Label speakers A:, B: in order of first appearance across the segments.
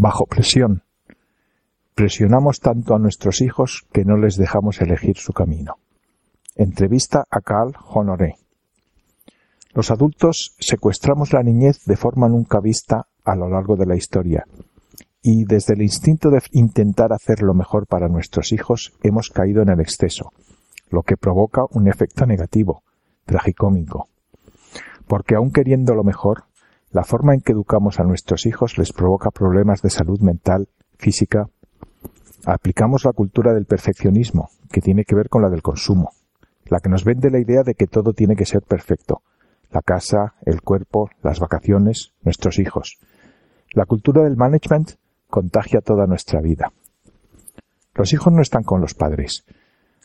A: Bajo presión. Presionamos tanto a nuestros hijos que no les dejamos elegir su camino. Entrevista a Carl Honoré. Los adultos secuestramos la niñez de forma nunca vista a lo largo de la historia, y desde el instinto de intentar hacer lo mejor para nuestros hijos hemos caído en el exceso, lo que provoca un efecto negativo, tragicómico. Porque aun queriendo lo mejor, la forma en que educamos a nuestros hijos les provoca problemas de salud mental, física. Aplicamos la cultura del perfeccionismo, que tiene que ver con la del consumo, la que nos vende la idea de que todo tiene que ser perfecto, la casa, el cuerpo, las vacaciones, nuestros hijos. La cultura del management contagia toda nuestra vida. Los hijos no están con los padres.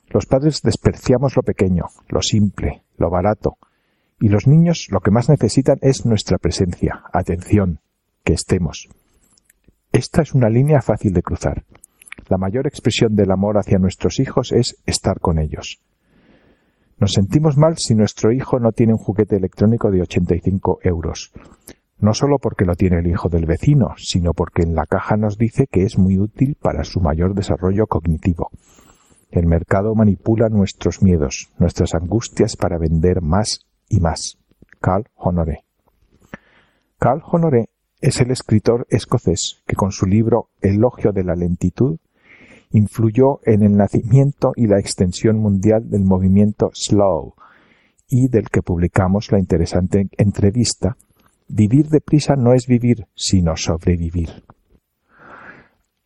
A: Los padres despreciamos lo pequeño, lo simple, lo barato, y los niños lo que más necesitan es nuestra presencia, atención, que estemos. Esta es una línea fácil de cruzar. La mayor expresión del amor hacia nuestros hijos es estar con ellos. Nos sentimos mal si nuestro hijo no tiene un juguete electrónico de 85 euros. No solo porque lo tiene el hijo del vecino, sino porque en la caja nos dice que es muy útil para su mayor desarrollo cognitivo. El mercado manipula nuestros miedos, nuestras angustias para vender más y más. Carl Honoré. Carl Honoré es el escritor escocés que con su libro Elogio de la lentitud influyó en el nacimiento y la extensión mundial del movimiento Slow y del que publicamos la interesante entrevista Vivir deprisa no es vivir, sino sobrevivir.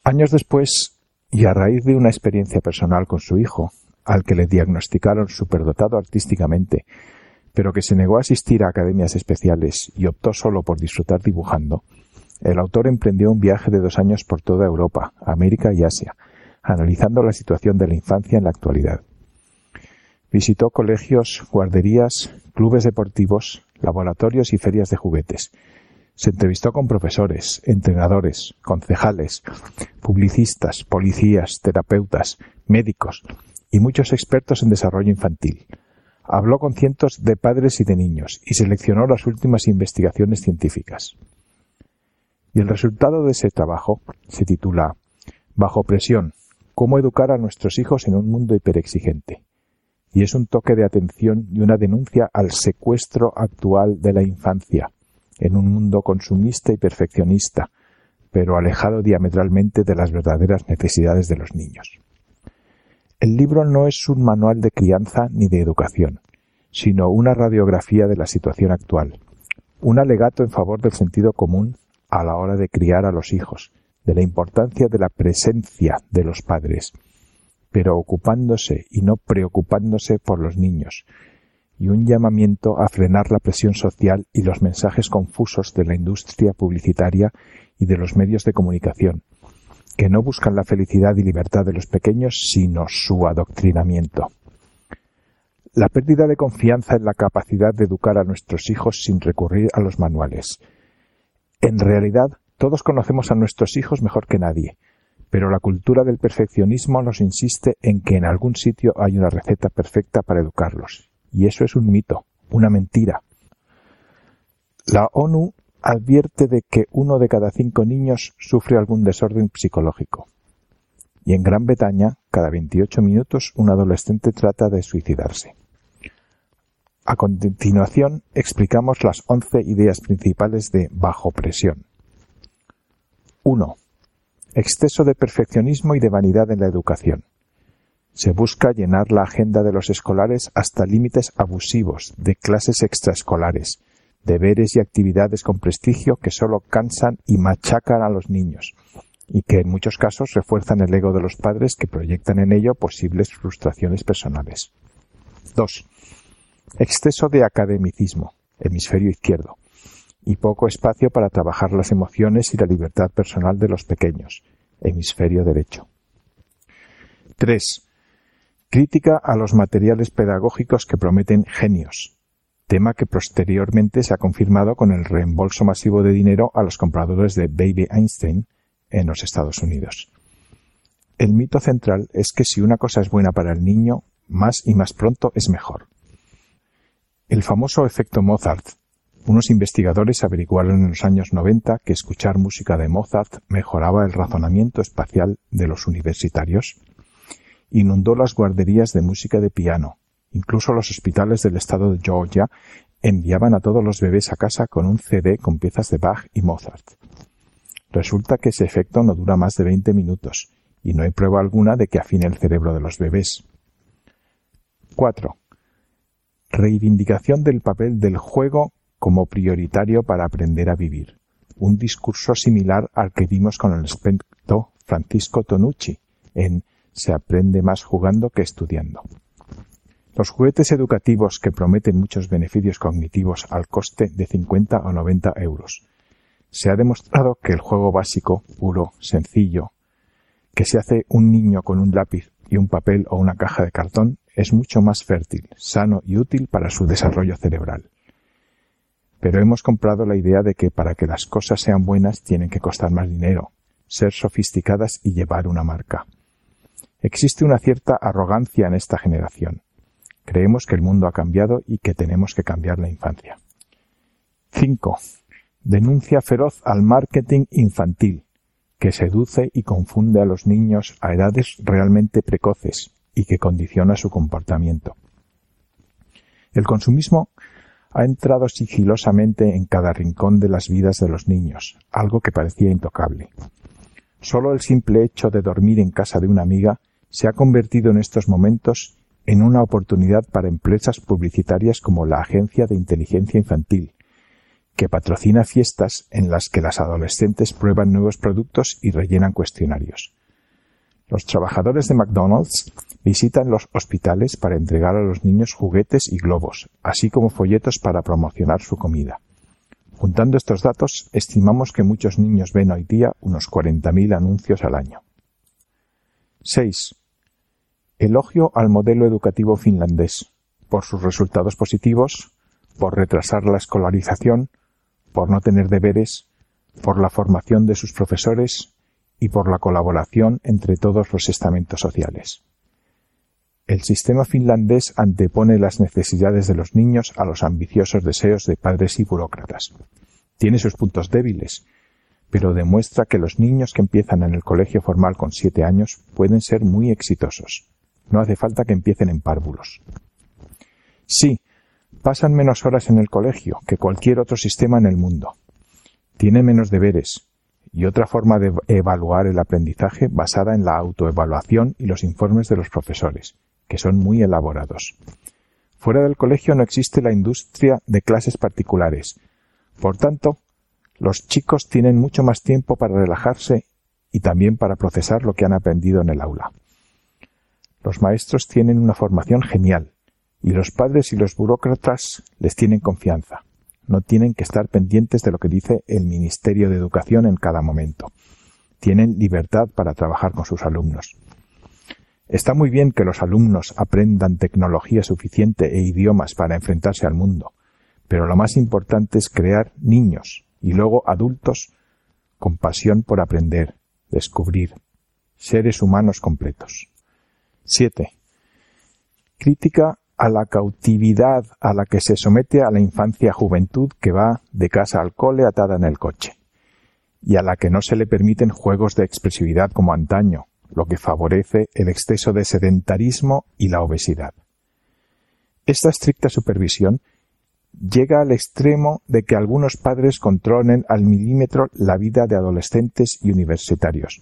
A: Años después, y a raíz de una experiencia personal con su hijo, al que le diagnosticaron superdotado artísticamente, pero que se negó a asistir a academias especiales y optó solo por disfrutar dibujando, el autor emprendió un viaje de dos años por toda Europa, América y Asia, analizando la situación de la infancia en la actualidad. Visitó colegios, guarderías, clubes deportivos, laboratorios y ferias de juguetes. Se entrevistó con profesores, entrenadores, concejales, publicistas, policías, terapeutas, médicos y muchos expertos en desarrollo infantil. Habló con cientos de padres y de niños y seleccionó las últimas investigaciones científicas. Y el resultado de ese trabajo se titula Bajo presión, cómo educar a nuestros hijos en un mundo hiperexigente. Y es un toque de atención y una denuncia al secuestro actual de la infancia, en un mundo consumista y perfeccionista, pero alejado diametralmente de las verdaderas necesidades de los niños. El libro no es un manual de crianza ni de educación, sino una radiografía de la situación actual, un alegato en favor del sentido común a la hora de criar a los hijos, de la importancia de la presencia de los padres, pero ocupándose y no preocupándose por los niños, y un llamamiento a frenar la presión social y los mensajes confusos de la industria publicitaria y de los medios de comunicación, que no buscan la felicidad y libertad de los pequeños, sino su adoctrinamiento. La pérdida de confianza en la capacidad de educar a nuestros hijos sin recurrir a los manuales. En realidad, todos conocemos a nuestros hijos mejor que nadie, pero la cultura del perfeccionismo nos insiste en que en algún sitio hay una receta perfecta para educarlos. Y eso es un mito, una mentira. La ONU advierte de que uno de cada cinco niños sufre algún desorden psicológico. Y en Gran Bretaña, cada 28 minutos, un adolescente trata de suicidarse. A continuación, explicamos las 11 ideas principales de bajo presión. 1. Exceso de perfeccionismo y de vanidad en la educación. Se busca llenar la agenda de los escolares hasta límites abusivos de clases extraescolares, deberes y actividades con prestigio que solo cansan y machacan a los niños, y que en muchos casos refuerzan el ego de los padres que proyectan en ello posibles frustraciones personales. 2. Exceso de academicismo, hemisferio izquierdo y poco espacio para trabajar las emociones y la libertad personal de los pequeños, hemisferio derecho. 3. Crítica a los materiales pedagógicos que prometen genios, tema que posteriormente se ha confirmado con el reembolso masivo de dinero a los compradores de Baby Einstein en los Estados Unidos. El mito central es que si una cosa es buena para el niño, más y más pronto es mejor. El famoso efecto Mozart Unos investigadores averiguaron en los años 90 que escuchar música de Mozart mejoraba el razonamiento espacial de los universitarios. Inundó las guarderías de música de piano. Incluso los hospitales del estado de Georgia enviaban a todos los bebés a casa con un CD con piezas de Bach y Mozart. Resulta que ese efecto no dura más de 20 minutos y no hay prueba alguna de que afine el cerebro de los bebés. 4. Reivindicación del papel del juego como prioritario para aprender a vivir. Un discurso similar al que vimos con el experto Francisco Tonucci en Se aprende más jugando que estudiando. Los juguetes educativos que prometen muchos beneficios cognitivos al coste de 50 o 90 euros. Se ha demostrado que el juego básico, puro, sencillo, que se hace un niño con un lápiz y un papel o una caja de cartón es mucho más fértil, sano y útil para su desarrollo cerebral. Pero hemos comprado la idea de que para que las cosas sean buenas tienen que costar más dinero, ser sofisticadas y llevar una marca. Existe una cierta arrogancia en esta generación. Creemos que el mundo ha cambiado y que tenemos que cambiar la infancia. 5. Denuncia feroz al marketing infantil, que seduce y confunde a los niños a edades realmente precoces y que condiciona su comportamiento. El consumismo ha entrado sigilosamente en cada rincón de las vidas de los niños, algo que parecía intocable. Solo el simple hecho de dormir en casa de una amiga se ha convertido en estos momentos en una oportunidad para empresas publicitarias como la Agencia de Inteligencia Infantil, que patrocina fiestas en las que las adolescentes prueban nuevos productos y rellenan cuestionarios. Los trabajadores de McDonald's visitan los hospitales para entregar a los niños juguetes y globos, así como folletos para promocionar su comida. Juntando estos datos, estimamos que muchos niños ven hoy día unos 40.000 anuncios al año. 6. Elogio al modelo educativo finlandés, por sus resultados positivos, por retrasar la escolarización, por no tener deberes, por la formación de sus profesores y por la colaboración entre todos los estamentos sociales. El sistema finlandés antepone las necesidades de los niños a los ambiciosos deseos de padres y burócratas. Tiene sus puntos débiles, pero demuestra que los niños que empiezan en el colegio formal con siete años pueden ser muy exitosos. No hace falta que empiecen en párvulos. Sí, pasan menos horas en el colegio que cualquier otro sistema en el mundo. Tienen menos deberes, y otra forma de evaluar el aprendizaje basada en la autoevaluación y los informes de los profesores, que son muy elaborados. Fuera del colegio no existe la industria de clases particulares. Por tanto, los chicos tienen mucho más tiempo para relajarse y también para procesar lo que han aprendido en el aula. Los maestros tienen una formación genial y los padres y los burócratas les tienen confianza. No tienen que estar pendientes de lo que dice el Ministerio de Educación en cada momento. Tienen libertad para trabajar con sus alumnos. Está muy bien que los alumnos aprendan tecnología suficiente e idiomas para enfrentarse al mundo, pero lo más importante es crear niños y luego adultos con pasión por aprender, descubrir, seres humanos completos. 7. Crítica a la cautividad a la que se somete a la infancia juventud que va de casa al cole atada en el coche, y a la que no se le permiten juegos de expresividad como antaño, lo que favorece el exceso de sedentarismo y la obesidad. Esta estricta supervisión llega al extremo de que algunos padres controlen al milímetro la vida de adolescentes y universitarios.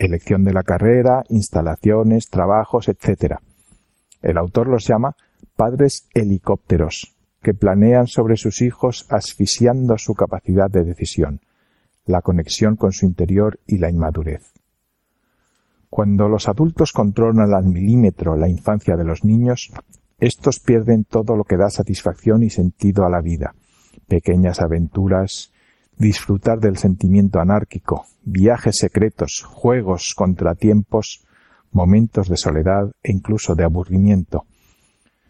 A: Elección de la carrera, instalaciones, trabajos, etc. El autor los llama padres helicópteros, que planean sobre sus hijos asfixiando su capacidad de decisión, la conexión con su interior y la inmadurez. Cuando los adultos controlan al milímetro la infancia de los niños, estos pierden todo lo que da satisfacción y sentido a la vida. Pequeñas aventuras, disfrutar del sentimiento anárquico, viajes secretos, juegos, contratiempos, momentos de soledad e incluso de aburrimiento.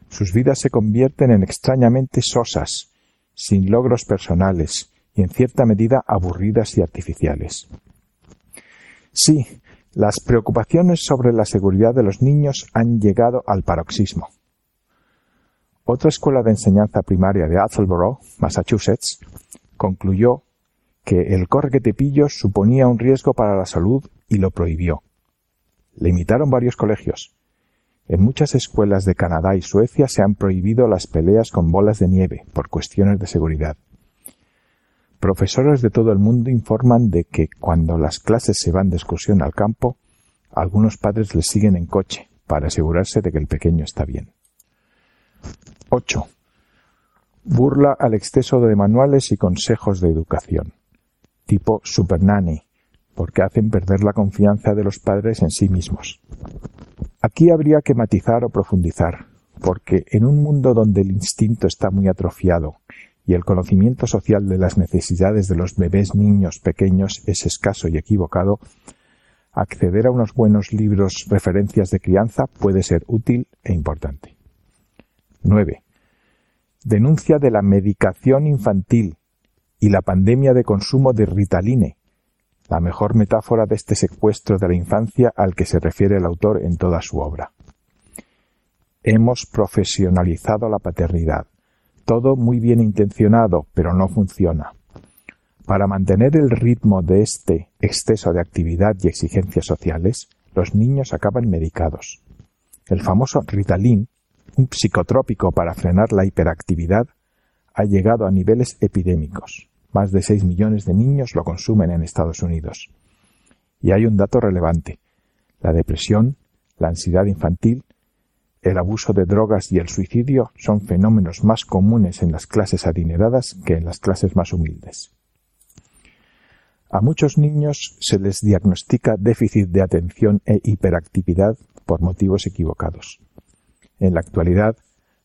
A: Sus vidas se convierten en extrañamente sosas, sin logros personales y en cierta medida aburridas y artificiales. Sí, las preocupaciones sobre la seguridad de los niños han llegado al paroxismo. Otra escuela de enseñanza primaria de Attleboro, Massachusetts, concluyó que el correquetepillos suponía un riesgo para la salud y lo prohibió. Le imitaron varios colegios. En muchas escuelas de Canadá y Suecia se han prohibido las peleas con bolas de nieve por cuestiones de seguridad. Profesores de todo el mundo informan de que cuando las clases se van de excursión al campo, algunos padres les siguen en coche para asegurarse de que el pequeño está bien. 8. Burla al exceso de manuales y consejos de educación, tipo Super Nanny, porque hacen perder la confianza de los padres en sí mismos. Aquí habría que matizar o profundizar, porque en un mundo donde el instinto está muy atrofiado y el conocimiento social de las necesidades de los bebés niños pequeños es escaso y equivocado, acceder a unos buenos libros referencias de crianza puede ser útil e importante. 9. Denuncia de la medicación infantil y la pandemia de consumo de Ritaline, la mejor metáfora de este secuestro de la infancia al que se refiere el autor en toda su obra. Hemos profesionalizado la paternidad. Todo muy bien intencionado, pero no funciona. Para mantener el ritmo de este exceso de actividad y exigencias sociales, los niños acaban medicados. El famoso Ritalin, un psicotrópico para frenar la hiperactividad, ha llegado a niveles epidémicos. Más de 6 millones de niños lo consumen en Estados Unidos. Y hay un dato relevante. La depresión, la ansiedad infantil, el abuso de drogas y el suicidio son fenómenos más comunes en las clases adineradas que en las clases más humildes. A muchos niños se les diagnostica déficit de atención e hiperactividad por motivos equivocados. En la actualidad,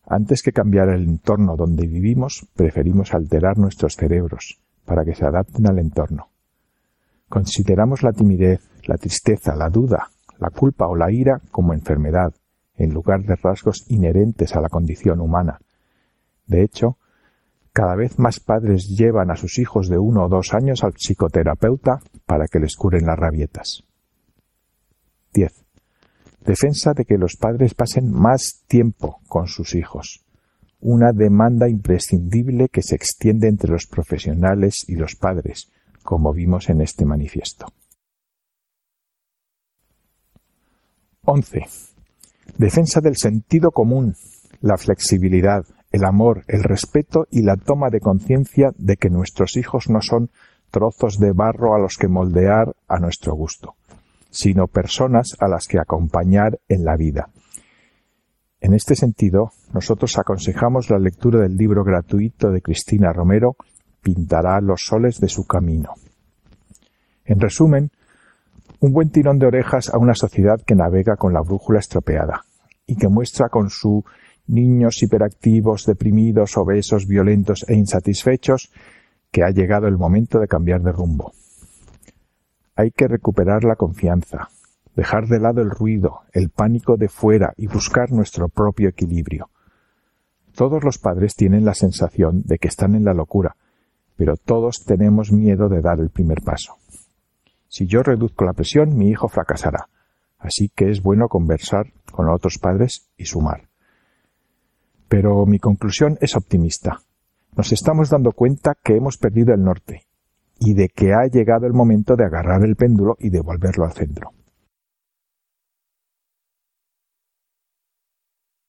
A: antes que cambiar el entorno donde vivimos, preferimos alterar nuestros cerebros para que se adapten al entorno. Consideramos la timidez, la tristeza, la duda, la culpa o la ira como enfermedad, en lugar de rasgos inherentes a la condición humana. De hecho, cada vez más padres llevan a sus hijos de uno o dos años al psicoterapeuta para que les curen las rabietas. 10. Defensa de que los padres pasen más tiempo con sus hijos. Una demanda imprescindible que se extiende entre los profesionales y los padres, como vimos en este manifiesto. 11. Defensa del sentido común, la flexibilidad, el amor, el respeto y la toma de conciencia de que nuestros hijos no son trozos de barro a los que moldear a nuestro gusto, sino personas a las que acompañar en la vida. En este sentido, nosotros aconsejamos la lectura del libro gratuito de Cristina Romero, Pintará los soles de su camino. En resumen, un buen tirón de orejas a una sociedad que navega con la brújula estropeada y que muestra con su niños hiperactivos, deprimidos, obesos, violentos e insatisfechos, que ha llegado el momento de cambiar de rumbo. Hay que recuperar la confianza, dejar de lado el ruido, el pánico de fuera y buscar nuestro propio equilibrio. Todos los padres tienen la sensación de que están en la locura, pero todos tenemos miedo de dar el primer paso. Si yo reduzco la presión, mi hijo fracasará. Así que es bueno conversar con otros padres y sumar. Pero mi conclusión es optimista. Nos estamos dando cuenta que hemos perdido el norte y de que ha llegado el momento de agarrar el péndulo y devolverlo al centro.